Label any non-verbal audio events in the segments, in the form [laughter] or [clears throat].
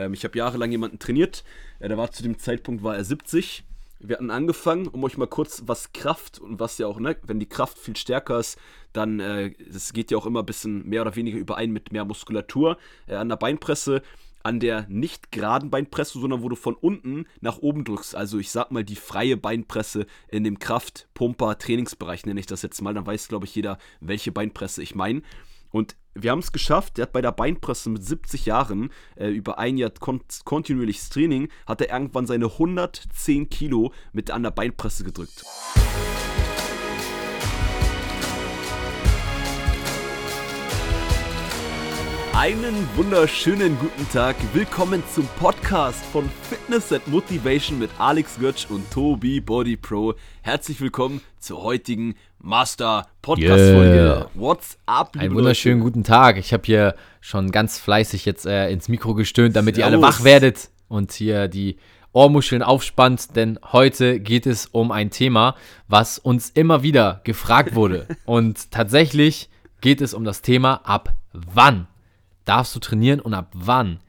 Ähm, ich habe jahrelang jemanden trainiert. Äh, der war zu dem Zeitpunkt war er 70. Wir hatten angefangen, um euch mal kurz was Kraft und was ja auch, ne, wenn die Kraft viel stärker ist, dann, äh, das geht ja auch immer ein bisschen mehr oder weniger überein mit mehr Muskulatur. Äh, an der Beinpresse an der nicht geraden Beinpresse, sondern wo du von unten nach oben drückst. Also ich sag mal die freie Beinpresse in dem Kraft-Pumper-Trainingsbereich nenne ich das jetzt mal. Dann weiß, glaube ich, jeder, welche Beinpresse ich meine. Und wir haben es geschafft, der hat bei der Beinpresse mit 70 Jahren äh, über ein Jahr kon kontinuierliches Training, hat er irgendwann seine 110 Kilo mit an der Beinpresse gedrückt. Einen wunderschönen guten Tag. Willkommen zum Podcast von Fitness and Motivation mit Alex Götsch und Tobi Body Pro. Herzlich willkommen zur heutigen Master Podcast Folge. Yeah. What's up? Einen wunderschönen guten Tag. Ich habe hier schon ganz fleißig jetzt äh, ins Mikro gestöhnt, damit Servus. ihr alle wach werdet und hier die Ohrmuscheln aufspannt, denn heute geht es um ein Thema, was uns immer wieder gefragt wurde. [laughs] und tatsächlich geht es um das Thema ab wann darfst du trainieren und ab wann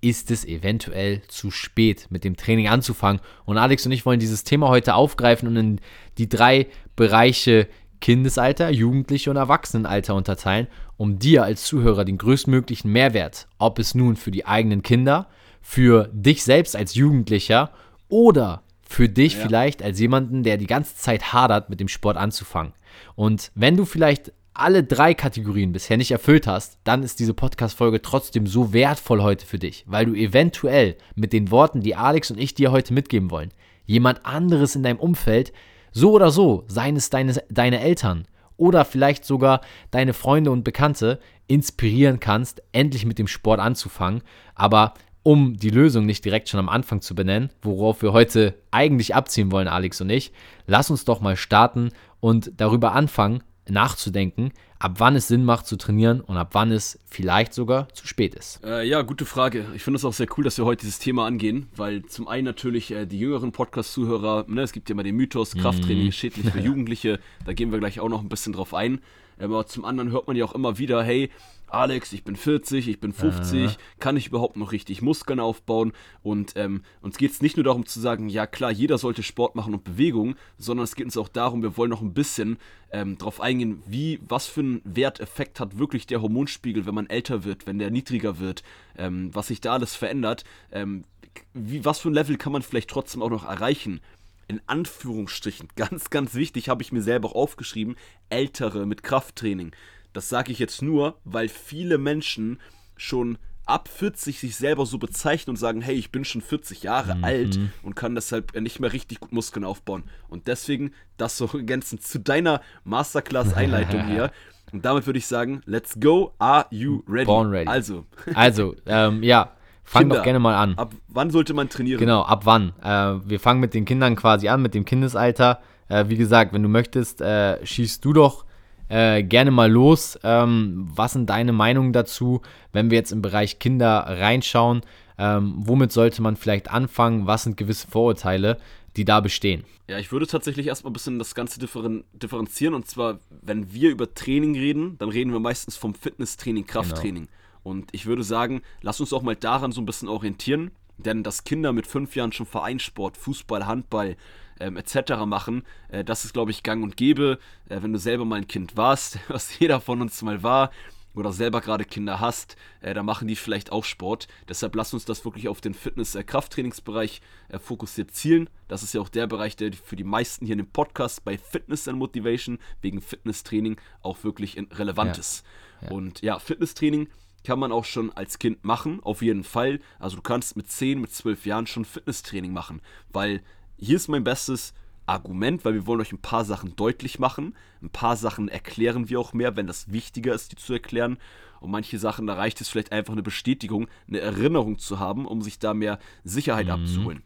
ist es eventuell zu spät, mit dem Training anzufangen. Und Alex und ich wollen dieses Thema heute aufgreifen und in die drei Bereiche Kindesalter, Jugendliche und Erwachsenenalter unterteilen, um dir als Zuhörer den größtmöglichen Mehrwert, ob es nun für die eigenen Kinder, für dich selbst als Jugendlicher oder für dich ja. vielleicht als jemanden, der die ganze Zeit hadert, mit dem Sport anzufangen. Und wenn du vielleicht alle drei Kategorien bisher nicht erfüllt hast, dann ist diese Podcast-Folge trotzdem so wertvoll heute für dich, weil du eventuell mit den Worten, die Alex und ich dir heute mitgeben wollen, jemand anderes in deinem Umfeld, so oder so, seien es deine, deine Eltern oder vielleicht sogar deine Freunde und Bekannte, inspirieren kannst, endlich mit dem Sport anzufangen. Aber um die Lösung nicht direkt schon am Anfang zu benennen, worauf wir heute eigentlich abziehen wollen, Alex und ich, lass uns doch mal starten und darüber anfangen, nachzudenken, ab wann es Sinn macht zu trainieren und ab wann es vielleicht sogar zu spät ist. Äh, ja, gute Frage. Ich finde es auch sehr cool, dass wir heute dieses Thema angehen, weil zum einen natürlich äh, die jüngeren Podcast-Zuhörer, ne, es gibt ja immer den Mythos, Krafttraining ist schädlich für [laughs] Jugendliche, da gehen wir gleich auch noch ein bisschen drauf ein. Aber zum anderen hört man ja auch immer wieder, hey, Alex, ich bin 40, ich bin 50, Aha. kann ich überhaupt noch richtig Muskeln aufbauen? Und ähm, uns geht es nicht nur darum zu sagen, ja klar, jeder sollte Sport machen und Bewegung, sondern es geht uns auch darum, wir wollen noch ein bisschen ähm, darauf eingehen, wie, was für einen Werteffekt hat wirklich der Hormonspiegel, wenn man älter wird, wenn der niedriger wird, ähm, was sich da alles verändert, ähm, wie, was für ein Level kann man vielleicht trotzdem auch noch erreichen in Anführungsstrichen, [laughs] ganz, ganz wichtig, habe ich mir selber auch aufgeschrieben, Ältere mit Krafttraining. Das sage ich jetzt nur, weil viele Menschen schon ab 40 sich selber so bezeichnen und sagen, hey, ich bin schon 40 Jahre mhm. alt und kann deshalb nicht mehr richtig gut Muskeln aufbauen. Und deswegen das so [laughs] ergänzend zu deiner Masterclass-Einleitung [laughs] hier. Und damit würde ich sagen, let's go, are you ready? Born ready. Also. [laughs] Also, ähm, ja, fang Kinder, doch gerne mal an. Ab wann sollte man trainieren? Genau, ab wann? Äh, wir fangen mit den Kindern quasi an, mit dem Kindesalter. Äh, wie gesagt, wenn du möchtest, äh, schießt du doch äh, gerne mal los. Ähm, was sind deine Meinungen dazu, wenn wir jetzt im Bereich Kinder reinschauen? Ähm, womit sollte man vielleicht anfangen? Was sind gewisse Vorurteile, die da bestehen? Ja, ich würde tatsächlich erstmal ein bisschen das Ganze differen differenzieren. Und zwar, wenn wir über Training reden, dann reden wir meistens vom Fitnesstraining, Krafttraining. Genau. Und ich würde sagen, lass uns auch mal daran so ein bisschen orientieren. Denn dass Kinder mit fünf Jahren schon Vereinssport, Fußball, Handball, ähm, etc. machen. Äh, das ist, glaube ich, gang und gäbe. Äh, wenn du selber mal ein Kind warst, [laughs] was jeder von uns mal war, oder selber gerade Kinder hast, äh, da machen die vielleicht auch Sport. Deshalb lass uns das wirklich auf den Fitness-Krafttrainingsbereich äh, fokussiert zielen. Das ist ja auch der Bereich, der für die meisten hier in dem Podcast bei Fitness and Motivation wegen Fitnesstraining auch wirklich relevant ja. ist. Ja. Und ja, Fitnesstraining kann man auch schon als Kind machen, auf jeden Fall. Also du kannst mit 10, mit 12 Jahren schon Fitnesstraining machen, weil hier ist mein bestes Argument, weil wir wollen euch ein paar Sachen deutlich machen. Ein paar Sachen erklären wir auch mehr, wenn das wichtiger ist, die zu erklären. Und manche Sachen, da reicht es vielleicht einfach eine Bestätigung, eine Erinnerung zu haben, um sich da mehr Sicherheit mhm. abzuholen.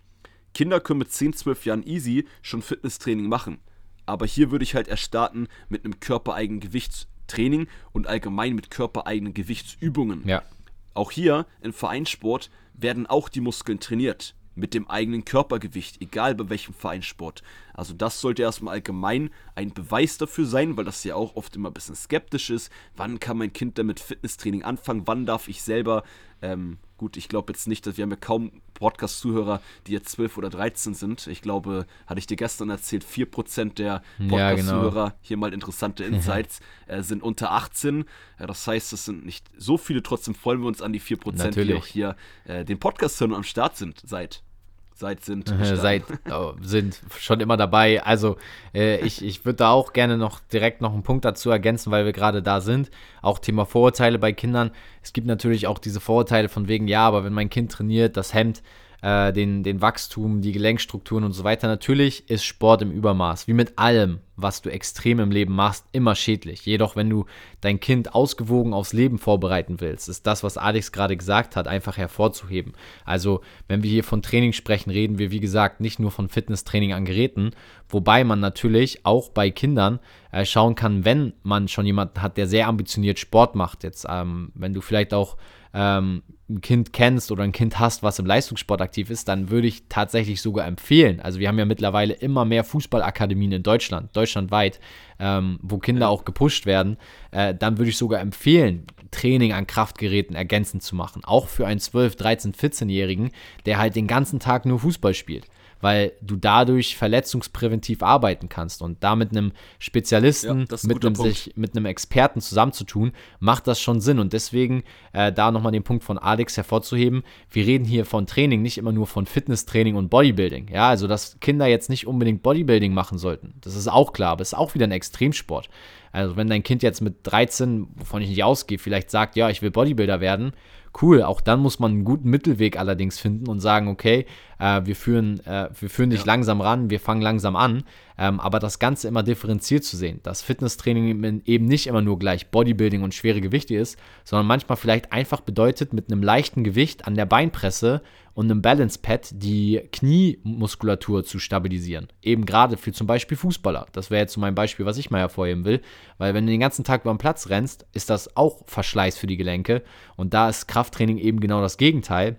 Kinder können mit 10, 12 Jahren easy schon Fitnesstraining machen. Aber hier würde ich halt erst starten mit einem körpereigenen Gewichtstraining und allgemein mit körpereigenen Gewichtsübungen. Ja. Auch hier im Vereinssport werden auch die Muskeln trainiert mit dem eigenen Körpergewicht, egal bei welchem Vereinssport. Also das sollte erstmal allgemein ein Beweis dafür sein, weil das ja auch oft immer ein bisschen skeptisch ist. Wann kann mein Kind damit Fitnesstraining anfangen? Wann darf ich selber ähm, Gut, ich glaube jetzt nicht, dass wir haben ja kaum Podcast-Zuhörer, die jetzt 12 oder 13 sind. Ich glaube, hatte ich dir gestern erzählt, 4% der Podcast-Zuhörer, ja, genau. hier mal interessante [laughs] Insights, äh, sind unter 18. Ja, das heißt, es sind nicht so viele, trotzdem freuen wir uns an die 4%, Natürlich. die auch hier äh, den Podcast hören und am Start sind seit Seit sind. [laughs] Seit oh, sind schon immer dabei. Also äh, ich, ich würde da auch gerne noch direkt noch einen Punkt dazu ergänzen, weil wir gerade da sind. Auch Thema Vorurteile bei Kindern. Es gibt natürlich auch diese Vorurteile von wegen, ja, aber wenn mein Kind trainiert, das hemmt äh, den, den Wachstum, die Gelenkstrukturen und so weiter. Natürlich ist Sport im Übermaß, wie mit allem, was du extrem im Leben machst, immer schädlich. Jedoch, wenn du dein Kind ausgewogen aufs Leben vorbereiten willst, ist das, was Alex gerade gesagt hat, einfach hervorzuheben. Also, wenn wir hier von Training sprechen, reden wir, wie gesagt, nicht nur von Fitnesstraining an Geräten, wobei man natürlich auch bei Kindern äh, schauen kann, wenn man schon jemanden hat, der sehr ambitioniert Sport macht. Jetzt, ähm, wenn du vielleicht auch ähm, ein Kind kennst oder ein Kind hast, was im Leistungssport aktiv ist, dann würde ich tatsächlich sogar empfehlen. Also wir haben ja mittlerweile immer mehr Fußballakademien in Deutschland, deutschlandweit, ähm, wo Kinder auch gepusht werden. Äh, dann würde ich sogar empfehlen, Training an Kraftgeräten ergänzend zu machen. Auch für einen 12, 13, 14-Jährigen, der halt den ganzen Tag nur Fußball spielt weil du dadurch verletzungspräventiv arbeiten kannst. Und da mit einem Spezialisten, ja, mit, einem, sich, mit einem Experten zusammenzutun, macht das schon Sinn. Und deswegen äh, da nochmal den Punkt von Alex hervorzuheben, wir reden hier von Training, nicht immer nur von Fitnesstraining und Bodybuilding, ja, also dass Kinder jetzt nicht unbedingt Bodybuilding machen sollten, das ist auch klar, aber es ist auch wieder ein Extremsport. Also wenn dein Kind jetzt mit 13, wovon ich nicht ausgehe, vielleicht sagt, ja, ich will Bodybuilder werden, cool. Auch dann muss man einen guten Mittelweg allerdings finden und sagen, okay, äh, wir, führen, äh, wir führen dich ja. langsam ran, wir fangen langsam an, ähm, aber das Ganze immer differenziert zu sehen, dass Fitnesstraining eben nicht immer nur gleich Bodybuilding und schwere Gewichte ist, sondern manchmal vielleicht einfach bedeutet, mit einem leichten Gewicht an der Beinpresse und einem Balance Pad die Kniemuskulatur zu stabilisieren. Eben gerade für zum Beispiel Fußballer. Das wäre jetzt so mein Beispiel, was ich mal hervorheben will, weil wenn du den ganzen Tag über den Platz rennst, ist das auch Verschleiß für die Gelenke und da ist Krafttraining eben genau das Gegenteil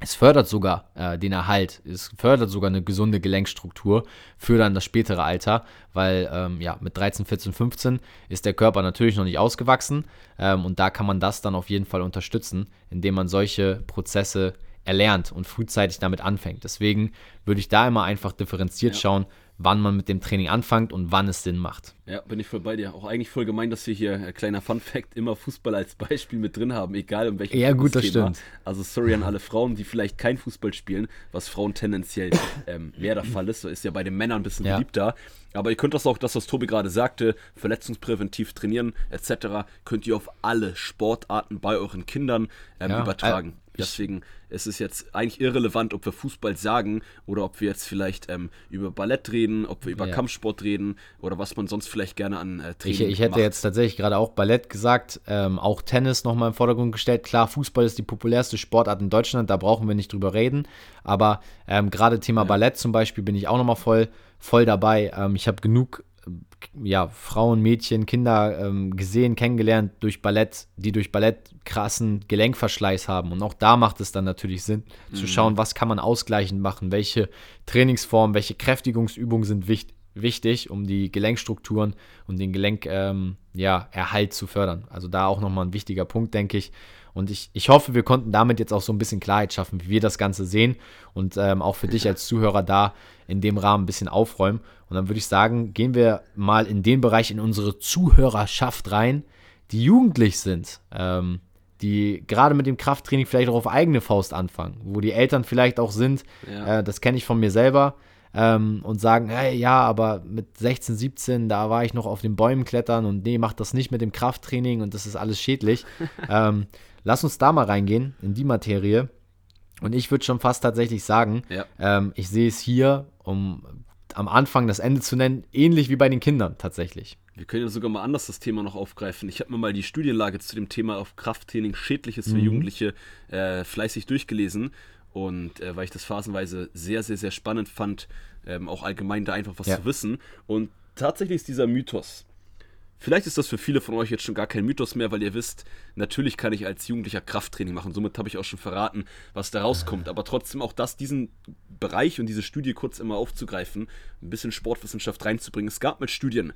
es fördert sogar äh, den Erhalt, es fördert sogar eine gesunde Gelenkstruktur für dann das spätere Alter, weil ähm, ja, mit 13, 14, 15 ist der Körper natürlich noch nicht ausgewachsen ähm, und da kann man das dann auf jeden Fall unterstützen, indem man solche Prozesse erlernt und frühzeitig damit anfängt. Deswegen würde ich da immer einfach differenziert ja. schauen, wann man mit dem Training anfängt und wann es Sinn macht. Ja, bin ich voll bei dir. Auch eigentlich voll gemein, dass wir hier, äh, kleiner Fun Fact, immer Fußball als Beispiel mit drin haben, egal in welchem Ja, gut, das stimmt. Also sorry an alle Frauen, die vielleicht kein Fußball spielen, was Frauen tendenziell ähm, mehr der Fall ist. So ist ja bei den Männern ein bisschen ja. beliebter. Aber ihr könnt das auch, das, was Tobi gerade sagte, verletzungspräventiv trainieren etc., könnt ihr auf alle Sportarten bei euren Kindern ähm, ja, übertragen. Deswegen ist es jetzt eigentlich irrelevant, ob wir Fußball sagen oder ob wir jetzt vielleicht ähm, über Ballett reden, ob wir über ja. Kampfsport reden oder was man sonst vielleicht gerne an äh, Training Ich, ich hätte macht. jetzt tatsächlich gerade auch Ballett gesagt, ähm, auch Tennis nochmal im Vordergrund gestellt. Klar, Fußball ist die populärste Sportart in Deutschland, da brauchen wir nicht drüber reden. Aber ähm, gerade Thema ja. Ballett zum Beispiel bin ich auch nochmal voll, voll dabei. Ähm, ich habe genug ja, Frauen, Mädchen, Kinder ähm, gesehen, kennengelernt durch Ballett, die durch Ballett krassen Gelenkverschleiß haben. Und auch da macht es dann natürlich Sinn, mhm. zu schauen, was kann man ausgleichend machen, welche Trainingsformen, welche Kräftigungsübungen sind wichtig wichtig, um die Gelenkstrukturen und den Gelenkerhalt ja, zu fördern. Also da auch nochmal ein wichtiger Punkt, denke ich. Und ich, ich hoffe, wir konnten damit jetzt auch so ein bisschen Klarheit schaffen, wie wir das Ganze sehen und ähm, auch für dich als Zuhörer da in dem Rahmen ein bisschen aufräumen. Und dann würde ich sagen, gehen wir mal in den Bereich in unsere Zuhörerschaft rein, die jugendlich sind, ähm, die gerade mit dem Krafttraining vielleicht auch auf eigene Faust anfangen, wo die Eltern vielleicht auch sind, ja. äh, das kenne ich von mir selber, ähm, und sagen, hey, ja, aber mit 16, 17, da war ich noch auf den Bäumen klettern und nee, mach das nicht mit dem Krafttraining und das ist alles schädlich. [laughs] ähm, Lass uns da mal reingehen in die Materie. Und ich würde schon fast tatsächlich sagen, ja. ähm, ich sehe es hier, um am Anfang das Ende zu nennen, ähnlich wie bei den Kindern tatsächlich. Wir können ja sogar mal anders das Thema noch aufgreifen. Ich habe mir mal die Studienlage zu dem Thema auf Krafttraining Schädliches für mhm. Jugendliche äh, fleißig durchgelesen. Und äh, weil ich das phasenweise sehr, sehr, sehr spannend fand, ähm, auch allgemein da einfach was ja. zu wissen. Und tatsächlich ist dieser Mythos, Vielleicht ist das für viele von euch jetzt schon gar kein Mythos mehr, weil ihr wisst, natürlich kann ich als Jugendlicher Krafttraining machen. Somit habe ich auch schon verraten, was da rauskommt. Aber trotzdem auch das, diesen Bereich und diese Studie kurz immer aufzugreifen, ein bisschen Sportwissenschaft reinzubringen. Es gab mit Studien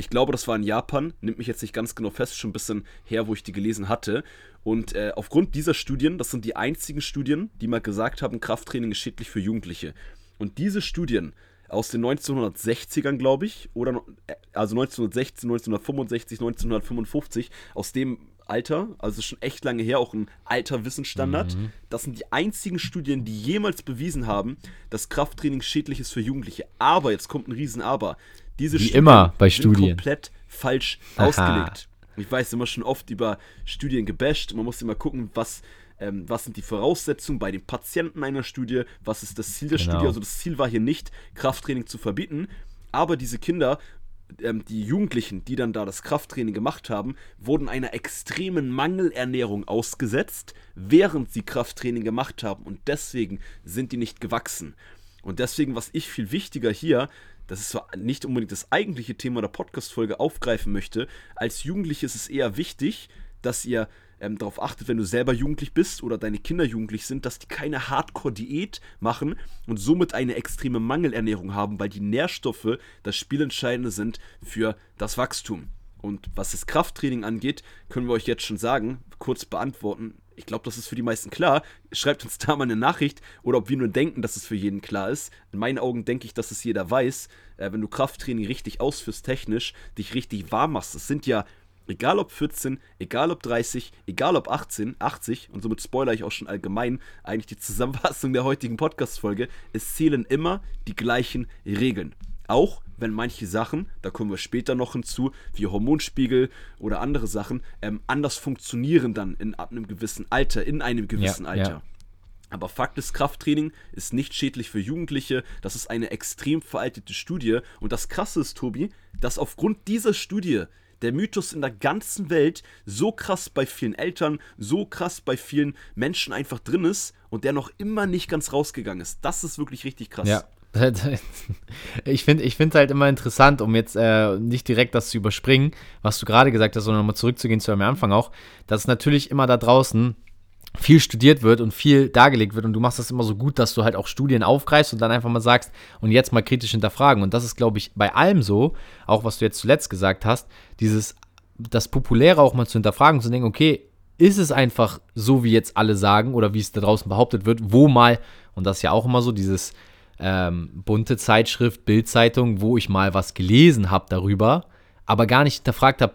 Ich glaube, das war in Japan, nimmt mich jetzt nicht ganz genau fest, schon ein bisschen her, wo ich die gelesen hatte. Und äh, aufgrund dieser Studien, das sind die einzigen Studien, die mal gesagt haben, Krafttraining ist schädlich für Jugendliche. Und diese Studien aus den 1960ern, glaube ich, oder äh, also 1916, 1965, 1955, aus dem Alter, also schon echt lange her, auch ein alter Wissensstandard. Mhm. Das sind die einzigen Studien, die jemals bewiesen haben, dass Krafttraining schädlich ist für Jugendliche. Aber, jetzt kommt ein Riesen-Aber. Diese Wie Studien immer bei sind Studien. komplett falsch Aha. ausgelegt. Ich weiß, immer schon oft über Studien gebasht. Man muss immer gucken, was, ähm, was sind die Voraussetzungen bei den Patienten einer Studie, was ist das Ziel der genau. Studie. Also das Ziel war hier nicht, Krafttraining zu verbieten, aber diese Kinder ähm, die Jugendlichen, die dann da das Krafttraining gemacht haben, wurden einer extremen Mangelernährung ausgesetzt, während sie Krafttraining gemacht haben. Und deswegen sind die nicht gewachsen. Und deswegen, was ich viel wichtiger hier, das ist zwar nicht unbedingt das eigentliche Thema der Podcast-Folge aufgreifen möchte, als Jugendliche ist es eher wichtig, dass ihr ähm, darauf achtet, wenn du selber jugendlich bist oder deine Kinder jugendlich sind, dass die keine Hardcore-Diät machen und somit eine extreme Mangelernährung haben, weil die Nährstoffe das Spielentscheidende sind für das Wachstum. Und was das Krafttraining angeht, können wir euch jetzt schon sagen, kurz beantworten. Ich glaube, das ist für die meisten klar. Schreibt uns da mal eine Nachricht oder ob wir nur denken, dass es für jeden klar ist. In meinen Augen denke ich, dass es jeder weiß. Äh, wenn du Krafttraining richtig ausführst, technisch, dich richtig warm machst, das sind ja Egal ob 14, egal ob 30, egal ob 18, 80, und somit spoilere ich auch schon allgemein eigentlich die [laughs] Zusammenfassung der heutigen Podcast-Folge, es zählen immer die gleichen Regeln. Auch wenn manche Sachen, da kommen wir später noch hinzu, wie Hormonspiegel oder andere Sachen, ähm, anders funktionieren dann in ab einem gewissen Alter, in einem gewissen ja, Alter. Ja. Aber Fakt ist, Krafttraining ist nicht schädlich für Jugendliche. Das ist eine extrem veraltete Studie. Und das Krasse ist, Tobi, dass aufgrund dieser Studie der Mythos in der ganzen Welt so krass bei vielen Eltern, so krass bei vielen Menschen einfach drin ist und der noch immer nicht ganz rausgegangen ist. Das ist wirklich richtig krass. Ja. [laughs] Ich finde es find halt immer interessant, um jetzt äh, nicht direkt das zu überspringen, was du gerade gesagt hast, sondern nochmal zurückzugehen zu einem Anfang auch, dass natürlich immer da draußen viel studiert wird und viel dargelegt wird und du machst das immer so gut, dass du halt auch Studien aufgreifst und dann einfach mal sagst und jetzt mal kritisch hinterfragen. Und das ist, glaube ich, bei allem so, auch was du jetzt zuletzt gesagt hast, dieses, das Populäre auch mal zu hinterfragen, zu denken, okay, ist es einfach so, wie jetzt alle sagen oder wie es da draußen behauptet wird, wo mal, und das ist ja auch immer so, dieses ähm, bunte Zeitschrift, Bildzeitung, wo ich mal was gelesen habe darüber, aber gar nicht hinterfragt habe,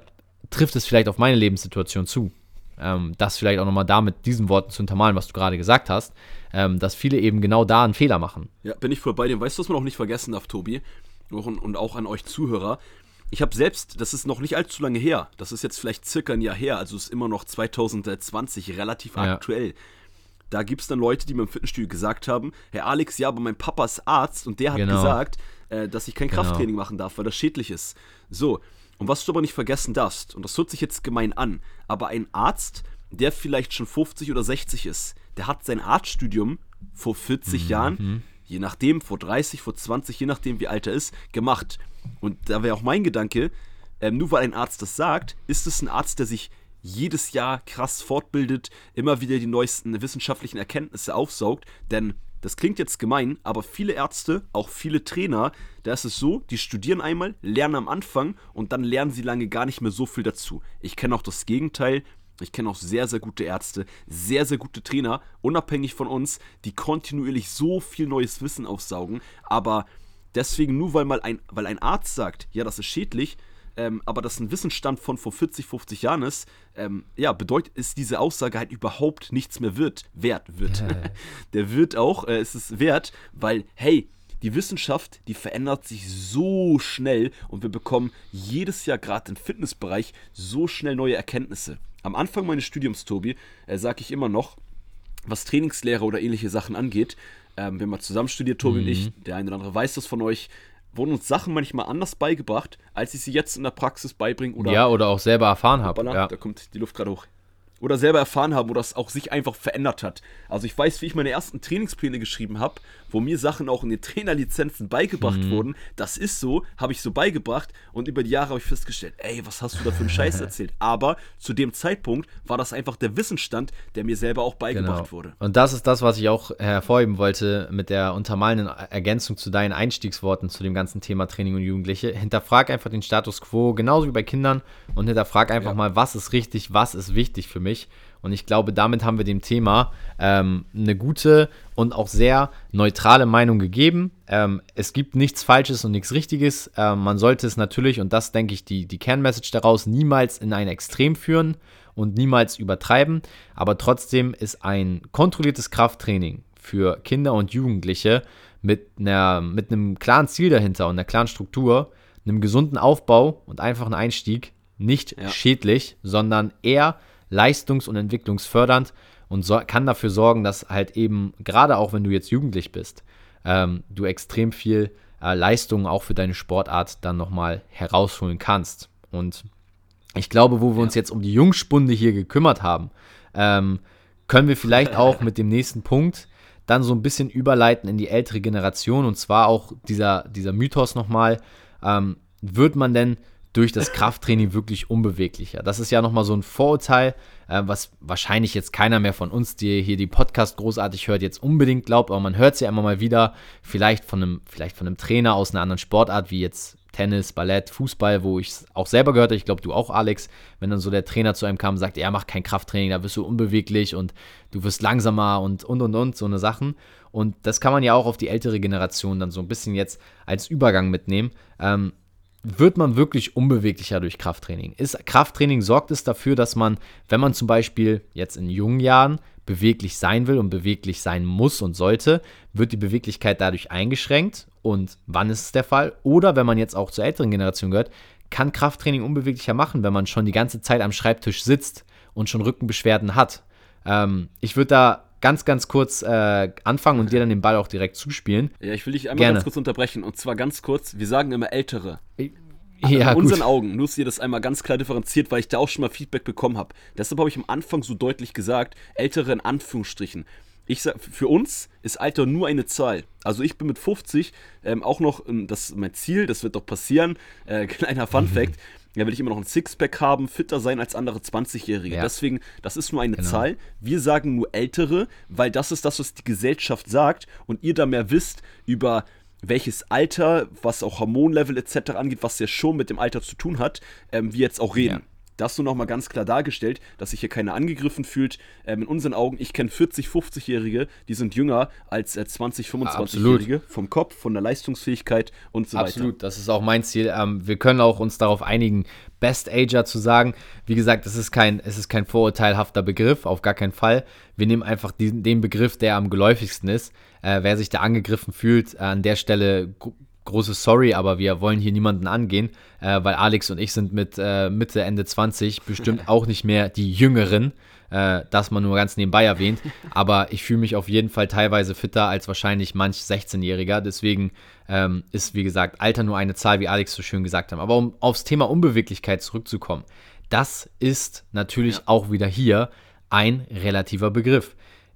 trifft es vielleicht auf meine Lebenssituation zu ähm, das vielleicht auch nochmal da mit diesen Worten zu untermalen, was du gerade gesagt hast, ähm, dass viele eben genau da einen Fehler machen. Ja, bin ich voll bei dir. Weißt du, was man auch nicht vergessen darf, Tobi? Und, und auch an euch Zuhörer. Ich habe selbst, das ist noch nicht allzu lange her, das ist jetzt vielleicht circa ein Jahr her, also ist immer noch 2020 relativ ja. aktuell. Da gibt es dann Leute, die mir im Fitnessstudio gesagt haben, Herr Alex, ja, aber mein Papa ist Arzt und der hat genau. gesagt, äh, dass ich kein genau. Krafttraining machen darf, weil das schädlich ist. So, und was du aber nicht vergessen darfst, und das hört sich jetzt gemein an, aber ein Arzt, der vielleicht schon 50 oder 60 ist, der hat sein Arztstudium vor 40 mhm. Jahren, je nachdem, vor 30, vor 20, je nachdem wie alt er ist, gemacht. Und da wäre auch mein Gedanke, ähm, nur weil ein Arzt das sagt, ist es ein Arzt, der sich jedes Jahr krass fortbildet, immer wieder die neuesten wissenschaftlichen Erkenntnisse aufsaugt, denn das klingt jetzt gemein, aber viele Ärzte, auch viele Trainer, da ist es so, die studieren einmal, lernen am Anfang und dann lernen sie lange gar nicht mehr so viel dazu. Ich kenne auch das Gegenteil. Ich kenne auch sehr, sehr gute Ärzte, sehr, sehr gute Trainer, unabhängig von uns, die kontinuierlich so viel neues Wissen aufsaugen. Aber deswegen, nur weil mal ein, weil ein Arzt sagt, ja, das ist schädlich, ähm, aber das ein Wissensstand von vor 40, 50 Jahren ist, ähm, ja, bedeutet, ist diese Aussage halt überhaupt nichts mehr wird, wert wird. [laughs] Der wird auch, äh, ist es wert, weil, hey, die Wissenschaft, die verändert sich so schnell und wir bekommen jedes Jahr gerade im Fitnessbereich so schnell neue Erkenntnisse. Am Anfang meines Studiums, Tobi, äh, sage ich immer noch, was Trainingslehre oder ähnliche Sachen angeht, ähm, wenn man zusammen studiert, Tobi mhm. und ich, der eine oder andere weiß das von euch, wurden uns Sachen manchmal anders beigebracht, als ich sie jetzt in der Praxis beibringe. Oder ja, oder auch selber erfahren habe. Ja. Da kommt die Luft gerade hoch. Oder selber erfahren haben oder es auch sich einfach verändert hat. Also ich weiß, wie ich meine ersten Trainingspläne geschrieben habe, wo mir Sachen auch in den Trainerlizenzen beigebracht mhm. wurden. Das ist so, habe ich so beigebracht und über die Jahre habe ich festgestellt, ey, was hast du da für einen Scheiß [laughs] erzählt? Aber zu dem Zeitpunkt war das einfach der Wissensstand, der mir selber auch beigebracht genau. wurde. Und das ist das, was ich auch hervorheben wollte mit der untermalenden Ergänzung zu deinen Einstiegsworten zu dem ganzen Thema Training und Jugendliche. Hinterfrag einfach den Status quo, genauso wie bei Kindern und hinterfrag einfach ja. mal, was ist richtig, was ist wichtig für mich. Und ich glaube, damit haben wir dem Thema ähm, eine gute und auch sehr neutrale Meinung gegeben. Ähm, es gibt nichts Falsches und nichts Richtiges. Ähm, man sollte es natürlich, und das denke ich, die, die Kernmessage daraus, niemals in ein Extrem führen und niemals übertreiben. Aber trotzdem ist ein kontrolliertes Krafttraining für Kinder und Jugendliche mit, einer, mit einem klaren Ziel dahinter und einer klaren Struktur, einem gesunden Aufbau und einfachen Einstieg nicht ja. schädlich, sondern eher leistungs- und entwicklungsfördernd und so, kann dafür sorgen, dass halt eben, gerade auch wenn du jetzt jugendlich bist, ähm, du extrem viel äh, Leistung auch für deine Sportart dann nochmal herausholen kannst. Und ich glaube, wo wir ja. uns jetzt um die Jungspunde hier gekümmert haben, ähm, können wir vielleicht [laughs] auch mit dem nächsten Punkt dann so ein bisschen überleiten in die ältere Generation. Und zwar auch dieser, dieser Mythos nochmal, ähm, wird man denn durch das Krafttraining wirklich unbeweglicher. Das ist ja nochmal so ein Vorurteil, äh, was wahrscheinlich jetzt keiner mehr von uns, die hier die Podcast großartig hört, jetzt unbedingt glaubt, aber man hört sie ja immer mal wieder, vielleicht von einem, vielleicht von einem Trainer aus einer anderen Sportart, wie jetzt Tennis, Ballett, Fußball, wo ich es auch selber gehört habe, ich glaube du auch, Alex, wenn dann so der Trainer zu einem kam und sagt, er macht kein Krafttraining, da wirst du unbeweglich und du wirst langsamer und und und und, so eine Sachen. Und das kann man ja auch auf die ältere Generation dann so ein bisschen jetzt als Übergang mitnehmen. Ähm, wird man wirklich unbeweglicher durch Krafttraining? Ist Krafttraining sorgt es dafür, dass man, wenn man zum Beispiel jetzt in jungen Jahren beweglich sein will und beweglich sein muss und sollte, wird die Beweglichkeit dadurch eingeschränkt. Und wann ist es der Fall? Oder wenn man jetzt auch zur älteren Generation gehört, kann Krafttraining unbeweglicher machen, wenn man schon die ganze Zeit am Schreibtisch sitzt und schon Rückenbeschwerden hat. Ähm, ich würde da ganz, ganz kurz äh, anfangen und dir dann den Ball auch direkt zuspielen. Ja, ich will dich einmal Gerne. ganz kurz unterbrechen. Und zwar ganz kurz, wir sagen immer Ältere. Ja, in unseren gut. Augen, nur ihr das einmal ganz klar differenziert, weil ich da auch schon mal Feedback bekommen habe. Deshalb habe ich am Anfang so deutlich gesagt, ältere in Anführungsstrichen. Ich sag, für uns ist Alter nur eine Zahl. Also ich bin mit 50 ähm, auch noch, ähm, das ist mein Ziel, das wird doch passieren. Äh, [laughs] kleiner Fun. Fact. [laughs] Ja, will ich immer noch ein Sixpack haben, fitter sein als andere 20-Jährige. Ja. Deswegen, das ist nur eine genau. Zahl. Wir sagen nur Ältere, weil das ist das, was die Gesellschaft sagt und ihr da mehr wisst über welches Alter, was auch Hormonlevel etc. angeht, was ja schon mit dem Alter zu tun hat, ähm, wir jetzt auch reden. Ja. Das nur nochmal ganz klar dargestellt, dass sich hier keiner angegriffen fühlt. Ähm, in unseren Augen, ich kenne 40, 50-Jährige, die sind jünger als äh, 20, 25-Jährige vom Kopf, von der Leistungsfähigkeit und so weiter. Absolut, das ist auch mein Ziel. Ähm, wir können auch uns darauf einigen, Best Ager zu sagen. Wie gesagt, es ist kein, es ist kein vorurteilhafter Begriff, auf gar keinen Fall. Wir nehmen einfach diesen, den Begriff, der am geläufigsten ist. Äh, wer sich da angegriffen fühlt, an der Stelle großes Sorry, aber wir wollen hier niemanden angehen, äh, weil Alex und ich sind mit äh, Mitte, Ende 20 bestimmt [laughs] auch nicht mehr die Jüngeren, äh, das man nur ganz nebenbei erwähnt. Aber ich fühle mich auf jeden Fall teilweise fitter als wahrscheinlich manch 16-Jähriger. Deswegen ähm, ist, wie gesagt, Alter nur eine Zahl, wie Alex so schön gesagt hat. Aber um aufs Thema Unbeweglichkeit zurückzukommen, das ist natürlich ja. auch wieder hier ein relativer Begriff.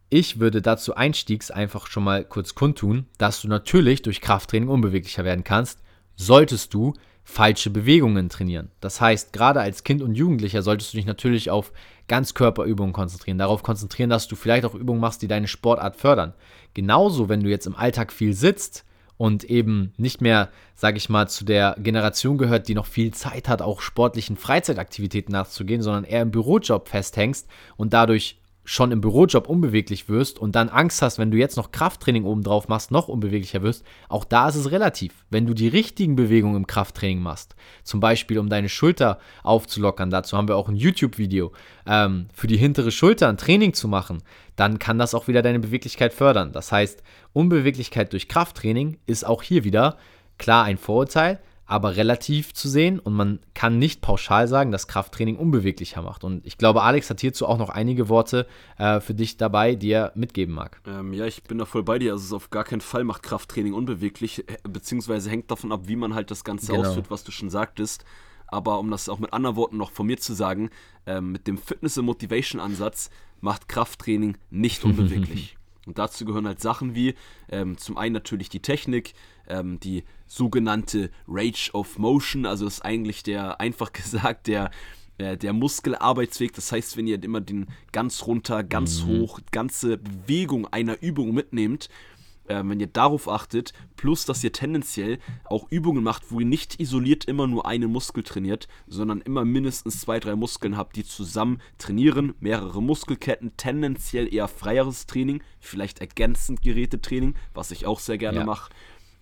Ich würde dazu einstiegs einfach schon mal kurz kundtun, dass du natürlich durch Krafttraining unbeweglicher werden kannst, solltest du falsche Bewegungen trainieren. Das heißt, gerade als Kind und Jugendlicher solltest du dich natürlich auf Ganzkörperübungen konzentrieren, darauf konzentrieren, dass du vielleicht auch Übungen machst, die deine Sportart fördern. Genauso, wenn du jetzt im Alltag viel sitzt und eben nicht mehr, sage ich mal, zu der Generation gehört, die noch viel Zeit hat, auch sportlichen Freizeitaktivitäten nachzugehen, sondern eher im Bürojob festhängst und dadurch schon im Bürojob unbeweglich wirst und dann Angst hast, wenn du jetzt noch Krafttraining obendrauf machst, noch unbeweglicher wirst, auch da ist es relativ. Wenn du die richtigen Bewegungen im Krafttraining machst, zum Beispiel um deine Schulter aufzulockern, dazu haben wir auch ein YouTube-Video, ähm, für die hintere Schulter ein Training zu machen, dann kann das auch wieder deine Beweglichkeit fördern. Das heißt, Unbeweglichkeit durch Krafttraining ist auch hier wieder klar ein Vorurteil, aber relativ zu sehen und man kann nicht pauschal sagen, dass Krafttraining unbeweglicher macht. Und ich glaube, Alex hat hierzu auch noch einige Worte äh, für dich dabei, die er mitgeben mag. Ähm, ja, ich bin da voll bei dir. Also es auf gar keinen Fall macht Krafttraining unbeweglich, beziehungsweise hängt davon ab, wie man halt das Ganze genau. ausführt, was du schon sagtest. aber um das auch mit anderen Worten noch von mir zu sagen, ähm, mit dem Fitness- und Motivation-Ansatz macht Krafttraining nicht [laughs] unbeweglich. Und dazu gehören halt Sachen wie ähm, zum einen natürlich die Technik, ähm, die sogenannte Rage of Motion, also ist eigentlich der, [laughs] einfach gesagt, der, äh, der Muskelarbeitsweg. Das heißt, wenn ihr immer den ganz runter, ganz mhm. hoch, ganze Bewegung einer Übung mitnehmt, äh, wenn ihr darauf achtet, plus dass ihr tendenziell auch Übungen macht, wo ihr nicht isoliert immer nur einen Muskel trainiert, sondern immer mindestens zwei, drei Muskeln habt, die zusammen trainieren, mehrere Muskelketten, tendenziell eher freieres Training, vielleicht ergänzend Gerätetraining, was ich auch sehr gerne ja. mache.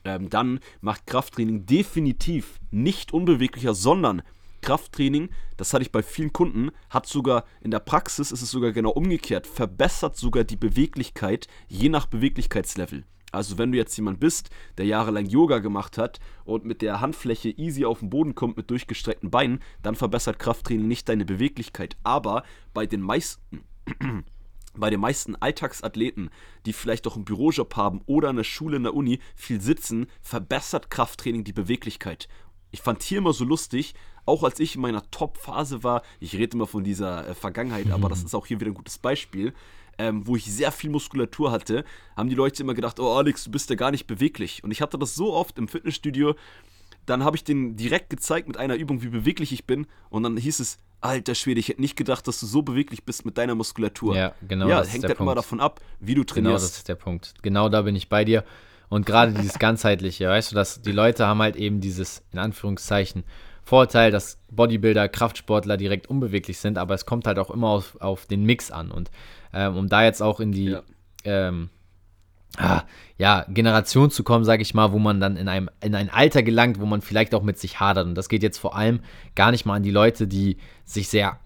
Ähm, dann macht Krafttraining definitiv nicht unbeweglicher, sondern Krafttraining, das hatte ich bei vielen Kunden, hat sogar in der Praxis ist es sogar genau umgekehrt, verbessert sogar die Beweglichkeit je nach Beweglichkeitslevel. Also wenn du jetzt jemand bist, der jahrelang Yoga gemacht hat und mit der Handfläche easy auf den Boden kommt mit durchgestreckten Beinen, dann verbessert Krafttraining nicht deine Beweglichkeit. Aber bei den meisten, [clears throat] bei den meisten Alltagsathleten, die vielleicht auch einen Bürojob haben oder in der Schule, in der Uni viel sitzen, verbessert Krafttraining die Beweglichkeit. Ich fand hier immer so lustig, auch als ich in meiner Top-Phase war, ich rede immer von dieser äh, Vergangenheit, aber das ist auch hier wieder ein gutes Beispiel ähm, wo ich sehr viel Muskulatur hatte, haben die Leute immer gedacht, oh Alex, du bist ja gar nicht beweglich. Und ich hatte das so oft im Fitnessstudio, dann habe ich denen direkt gezeigt mit einer Übung, wie beweglich ich bin. Und dann hieß es, alter Schwede, ich hätte nicht gedacht, dass du so beweglich bist mit deiner Muskulatur. Ja, genau. Ja, das hängt halt Punkt. immer davon ab, wie du trainierst. Genau, das ist der Punkt. Genau da bin ich bei dir. Und gerade dieses [laughs] ganzheitliche, weißt du, dass die Leute haben halt eben dieses, in Anführungszeichen, Vorteil, dass Bodybuilder, Kraftsportler direkt unbeweglich sind, aber es kommt halt auch immer auf, auf den Mix an. Und ähm, um da jetzt auch in die ja. Ähm, ah, ja, Generation zu kommen, sage ich mal, wo man dann in, einem, in ein Alter gelangt, wo man vielleicht auch mit sich hadert. Und das geht jetzt vor allem gar nicht mal an die Leute, die sich sehr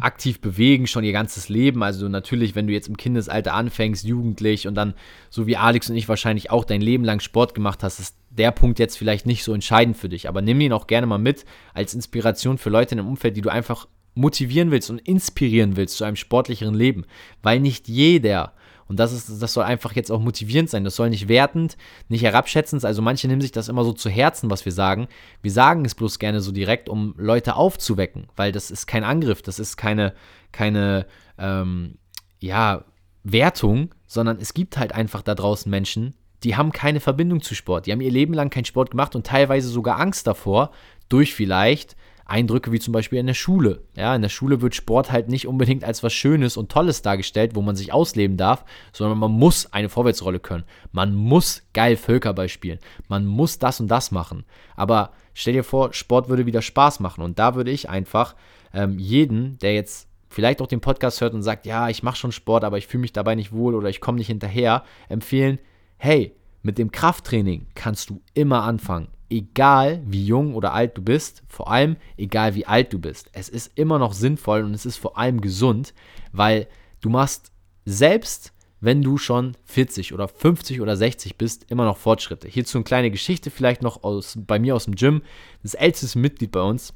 aktiv bewegen, schon ihr ganzes Leben. Also natürlich, wenn du jetzt im Kindesalter anfängst, jugendlich und dann, so wie Alex und ich wahrscheinlich auch dein Leben lang Sport gemacht hast, ist der Punkt jetzt vielleicht nicht so entscheidend für dich. Aber nimm ihn auch gerne mal mit als Inspiration für Leute in dem Umfeld, die du einfach motivieren willst und inspirieren willst zu einem sportlicheren Leben. Weil nicht jeder, und das, ist, das soll einfach jetzt auch motivierend sein, das soll nicht wertend, nicht herabschätzend, also manche nehmen sich das immer so zu Herzen, was wir sagen. Wir sagen es bloß gerne so direkt, um Leute aufzuwecken, weil das ist kein Angriff, das ist keine, keine, ähm, ja, Wertung, sondern es gibt halt einfach da draußen Menschen, die haben keine Verbindung zu Sport. Die haben ihr Leben lang keinen Sport gemacht und teilweise sogar Angst davor, durch vielleicht Eindrücke wie zum Beispiel in der Schule. Ja, in der Schule wird Sport halt nicht unbedingt als was Schönes und Tolles dargestellt, wo man sich ausleben darf, sondern man muss eine Vorwärtsrolle können. Man muss geil Völkerball spielen. Man muss das und das machen. Aber stell dir vor, Sport würde wieder Spaß machen. Und da würde ich einfach ähm, jeden, der jetzt vielleicht auch den Podcast hört und sagt, ja, ich mache schon Sport, aber ich fühle mich dabei nicht wohl oder ich komme nicht hinterher, empfehlen, hey, mit dem Krafttraining kannst du immer anfangen egal wie jung oder alt du bist, vor allem egal wie alt du bist. Es ist immer noch sinnvoll und es ist vor allem gesund, weil du machst selbst, wenn du schon 40 oder 50 oder 60 bist, immer noch Fortschritte. Hierzu eine kleine Geschichte vielleicht noch aus, bei mir aus dem Gym. Das älteste Mitglied bei uns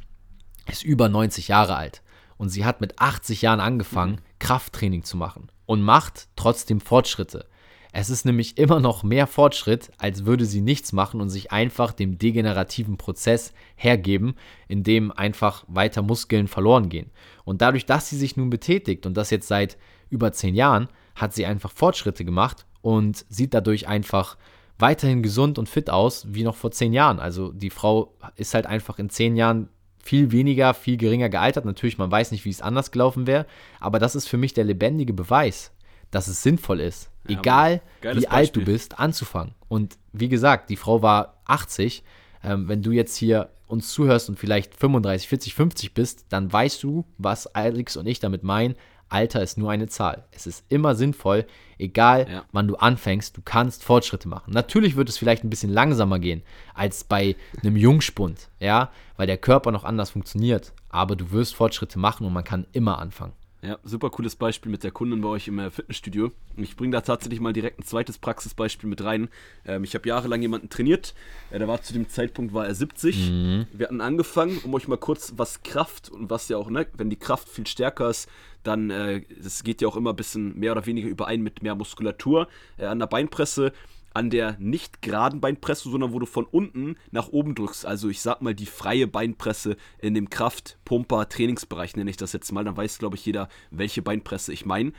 ist über 90 Jahre alt und sie hat mit 80 Jahren angefangen, Krafttraining zu machen und macht trotzdem Fortschritte. Es ist nämlich immer noch mehr Fortschritt, als würde sie nichts machen und sich einfach dem degenerativen Prozess hergeben, in dem einfach weiter Muskeln verloren gehen. Und dadurch, dass sie sich nun betätigt und das jetzt seit über zehn Jahren, hat sie einfach Fortschritte gemacht und sieht dadurch einfach weiterhin gesund und fit aus wie noch vor zehn Jahren. Also die Frau ist halt einfach in zehn Jahren viel weniger, viel geringer gealtert. Natürlich, man weiß nicht, wie es anders gelaufen wäre, aber das ist für mich der lebendige Beweis, dass es sinnvoll ist, ja, egal wie Beispiel. alt du bist, anzufangen. Und wie gesagt, die Frau war 80. Ähm, wenn du jetzt hier uns zuhörst und vielleicht 35, 40, 50 bist, dann weißt du, was Alex und ich damit meinen. Alter ist nur eine Zahl. Es ist immer sinnvoll, egal ja. wann du anfängst, du kannst Fortschritte machen. Natürlich wird es vielleicht ein bisschen langsamer gehen als bei einem Jungspund, ja, weil der Körper noch anders funktioniert. Aber du wirst Fortschritte machen und man kann immer anfangen. Ja, super cooles Beispiel mit der Kundin bei euch im äh, Fitnessstudio. Ich bringe da tatsächlich mal direkt ein zweites Praxisbeispiel mit rein. Ähm, ich habe jahrelang jemanden trainiert. Äh, der war zu dem Zeitpunkt war er 70. Mhm. Wir hatten angefangen, um euch mal kurz was Kraft und was ja auch, ne, wenn die Kraft viel stärker ist, dann äh, das geht ja auch immer ein bisschen mehr oder weniger überein mit mehr Muskulatur äh, an der Beinpresse an der nicht geraden Beinpresse, sondern wo du von unten nach oben drückst. Also ich sag mal die freie Beinpresse in dem Kraft-Pumper-Trainingsbereich nenne ich das jetzt mal. Dann weiß, glaube ich, jeder, welche Beinpresse ich meine.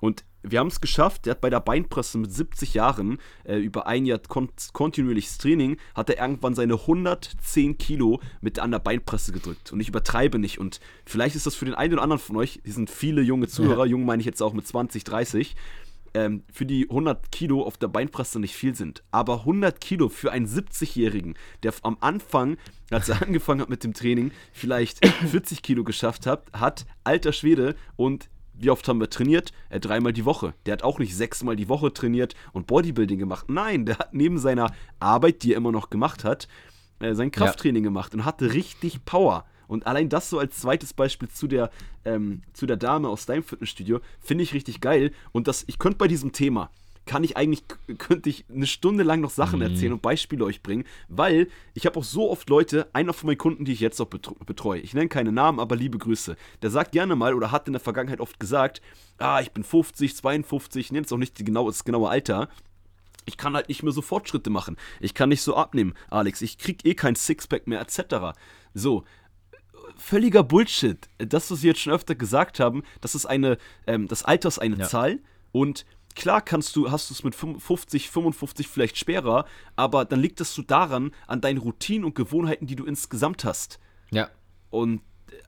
Und wir haben es geschafft, der hat bei der Beinpresse mit 70 Jahren äh, über ein Jahr kon kontinuierliches Training, hat er irgendwann seine 110 Kilo mit an der Beinpresse gedrückt. Und ich übertreibe nicht. Und vielleicht ist das für den einen oder anderen von euch, die sind viele junge Zuhörer, ja. jung meine ich jetzt auch mit 20, 30, ähm, für die 100 Kilo auf der Beinpresse nicht viel sind. Aber 100 Kilo für einen 70-Jährigen, der am Anfang, als er [laughs] angefangen hat mit dem Training, vielleicht [coughs] 40 Kilo geschafft hat, hat alter Schwede und wie oft haben wir trainiert? Er dreimal die Woche. Der hat auch nicht sechsmal die Woche trainiert und Bodybuilding gemacht. Nein, der hat neben seiner Arbeit, die er immer noch gemacht hat, äh, sein Krafttraining ja. gemacht und hatte richtig Power. Und allein das so als zweites Beispiel zu der, ähm, zu der Dame aus deinem Fitnessstudio finde ich richtig geil. Und das, ich könnte bei diesem Thema, kann ich eigentlich, könnte ich eine Stunde lang noch Sachen mhm. erzählen und Beispiele euch bringen, weil ich habe auch so oft Leute, einer von meinen Kunden, die ich jetzt auch betreue, ich nenne keine Namen, aber liebe Grüße, der sagt gerne mal oder hat in der Vergangenheit oft gesagt, ah, ich bin 50, 52, nehmt es auch nicht die genaue, das genaue Alter, ich kann halt nicht mehr so Fortschritte machen. Ich kann nicht so abnehmen, Alex. Ich krieg eh kein Sixpack mehr, etc. So, völliger Bullshit. Das, was wir jetzt schon öfter gesagt haben, das ist eine, ähm, das Alter ist eine ja. Zahl und Klar kannst du, hast du es mit 50, 55 vielleicht schwerer, aber dann liegt es so daran, an deinen Routinen und Gewohnheiten, die du insgesamt hast. Ja. Und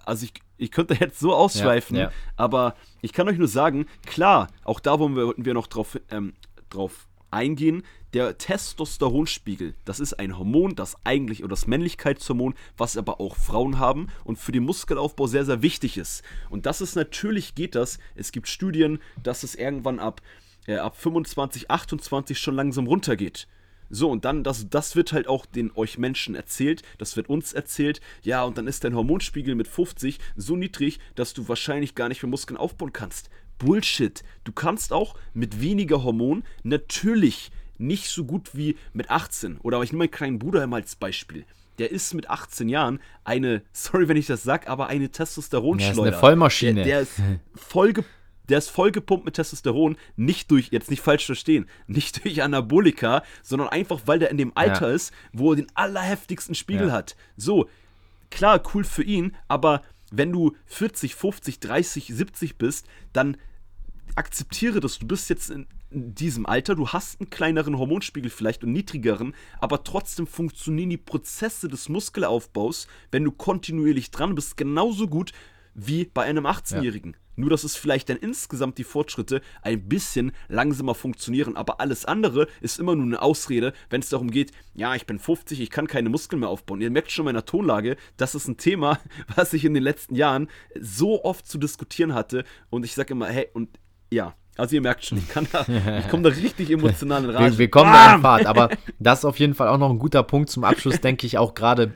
also ich, ich könnte [laughs] jetzt so ausschweifen, ja, ja. aber ich kann euch nur sagen, klar, auch da wollen wir, wir noch drauf, ähm, drauf eingehen, der Testosteronspiegel, das ist ein Hormon, das eigentlich, oder das Männlichkeitshormon, was aber auch Frauen haben und für den Muskelaufbau sehr, sehr wichtig ist. Und das ist natürlich, geht das, es gibt Studien, dass es irgendwann ab äh, ab 25, 28 schon langsam runtergeht. So, und dann, das, das wird halt auch den euch Menschen erzählt, das wird uns erzählt, ja, und dann ist dein Hormonspiegel mit 50 so niedrig, dass du wahrscheinlich gar nicht mehr Muskeln aufbauen kannst. Bullshit. Du kannst auch mit weniger Hormon natürlich nicht so gut wie mit 18. Oder ich nehme meinen kleinen Bruder immer als Beispiel. Der ist mit 18 Jahren eine, [laughs] sorry, wenn ich das sag, aber eine Testosteronschleuder. Der ist eine Vollmaschine. Der, der ist vollgepumpt der ist vollgepumpt mit Testosteron, nicht durch, jetzt nicht falsch verstehen, nicht [laughs] durch Anabolika, sondern einfach, weil der in dem Alter ja. ist, wo er den allerheftigsten Spiegel ja. hat. So, klar, cool für ihn, aber wenn du 40, 50, 30, 70 bist, dann akzeptiere das. Du bist jetzt in, diesem Alter, du hast einen kleineren Hormonspiegel vielleicht und niedrigeren, aber trotzdem funktionieren die Prozesse des Muskelaufbaus, wenn du kontinuierlich dran bist, genauso gut wie bei einem 18-Jährigen. Ja. Nur, dass es vielleicht dann insgesamt die Fortschritte ein bisschen langsamer funktionieren. Aber alles andere ist immer nur eine Ausrede, wenn es darum geht, ja, ich bin 50, ich kann keine Muskeln mehr aufbauen. Ihr merkt schon meiner Tonlage, das ist ein Thema, [laughs] was ich in den letzten Jahren so oft zu diskutieren hatte. Und ich sage immer, hey, und ja, also ihr merkt schon, ich, [laughs] ich komme da richtig emotional in Rage. Wir, wir kommen Bam! da in Fahrt, aber das ist auf jeden Fall auch noch ein guter Punkt zum Abschluss, denke ich auch gerade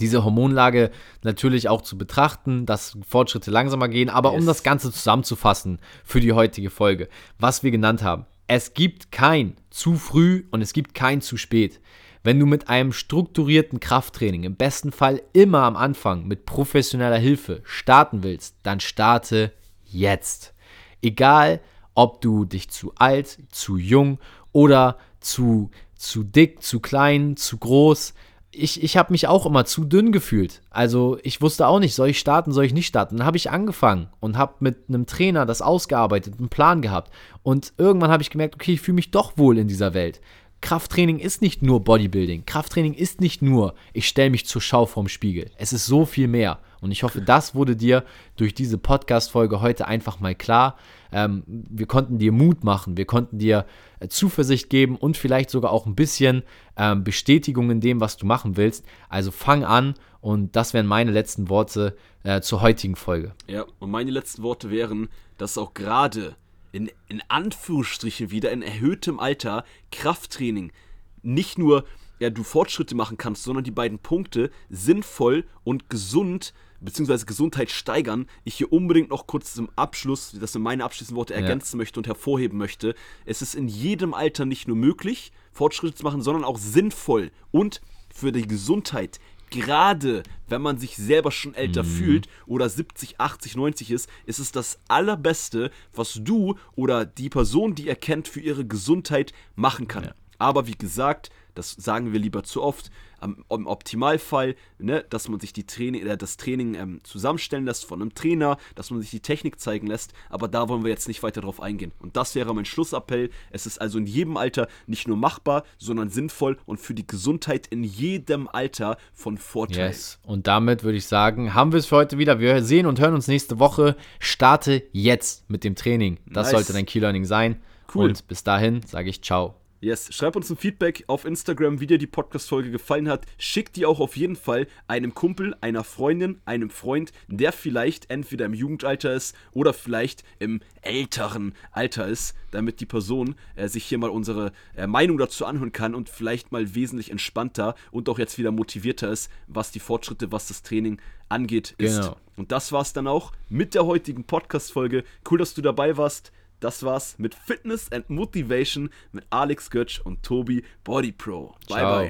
diese Hormonlage natürlich auch zu betrachten, dass Fortschritte langsamer gehen, aber yes. um das Ganze zusammenzufassen für die heutige Folge, was wir genannt haben. Es gibt kein zu früh und es gibt kein zu spät. Wenn du mit einem strukturierten Krafttraining, im besten Fall immer am Anfang mit professioneller Hilfe starten willst, dann starte jetzt. Egal, ob du dich zu alt, zu jung oder zu, zu dick, zu klein, zu groß, ich, ich habe mich auch immer zu dünn gefühlt. Also ich wusste auch nicht, soll ich starten, soll ich nicht starten. Dann habe ich angefangen und habe mit einem Trainer das ausgearbeitet, einen Plan gehabt. Und irgendwann habe ich gemerkt, okay, ich fühle mich doch wohl in dieser Welt. Krafttraining ist nicht nur Bodybuilding. Krafttraining ist nicht nur, ich stelle mich zur Schau vorm Spiegel. Es ist so viel mehr. Und ich hoffe, das wurde dir durch diese Podcast-Folge heute einfach mal klar. Ähm, wir konnten dir Mut machen, wir konnten dir äh, Zuversicht geben und vielleicht sogar auch ein bisschen ähm, Bestätigung in dem, was du machen willst. Also fang an und das wären meine letzten Worte äh, zur heutigen Folge. Ja, und meine letzten Worte wären, dass auch gerade in, in Anführungsstrichen wieder in erhöhtem Alter Krafttraining nicht nur ja, du Fortschritte machen kannst, sondern die beiden Punkte sinnvoll und gesund bzw. Gesundheit steigern, ich hier unbedingt noch kurz zum Abschluss, das sind meine abschließenden Worte, ergänzen ja. möchte und hervorheben möchte. Es ist in jedem Alter nicht nur möglich, Fortschritte zu machen, sondern auch sinnvoll und für die Gesundheit gerade wenn man sich selber schon älter mhm. fühlt oder 70, 80, 90 ist, ist es das Allerbeste, was du oder die Person, die er kennt, für ihre Gesundheit machen kann. Ja. Aber wie gesagt, das sagen wir lieber zu oft, am, im Optimalfall, ne, dass man sich die Training, äh, das Training ähm, zusammenstellen lässt von einem Trainer, dass man sich die Technik zeigen lässt, aber da wollen wir jetzt nicht weiter drauf eingehen. Und das wäre mein Schlussappell. Es ist also in jedem Alter nicht nur machbar, sondern sinnvoll und für die Gesundheit in jedem Alter von Vorteil. Yes. Und damit würde ich sagen, haben wir es für heute wieder. Wir sehen und hören uns nächste Woche. Starte jetzt mit dem Training. Das nice. sollte dein Key Learning sein. Cool. Und bis dahin sage ich ciao. Yes, schreib uns ein Feedback auf Instagram, wie dir die Podcast-Folge gefallen hat. Schick die auch auf jeden Fall einem Kumpel, einer Freundin, einem Freund, der vielleicht entweder im Jugendalter ist oder vielleicht im älteren Alter ist, damit die Person äh, sich hier mal unsere äh, Meinung dazu anhören kann und vielleicht mal wesentlich entspannter und auch jetzt wieder motivierter ist, was die Fortschritte, was das Training angeht, ist. Genau. Und das war's dann auch mit der heutigen Podcast-Folge. Cool, dass du dabei warst. Das war's mit Fitness and Motivation mit Alex Götsch und Tobi Body Pro. Bye Ciao. bye.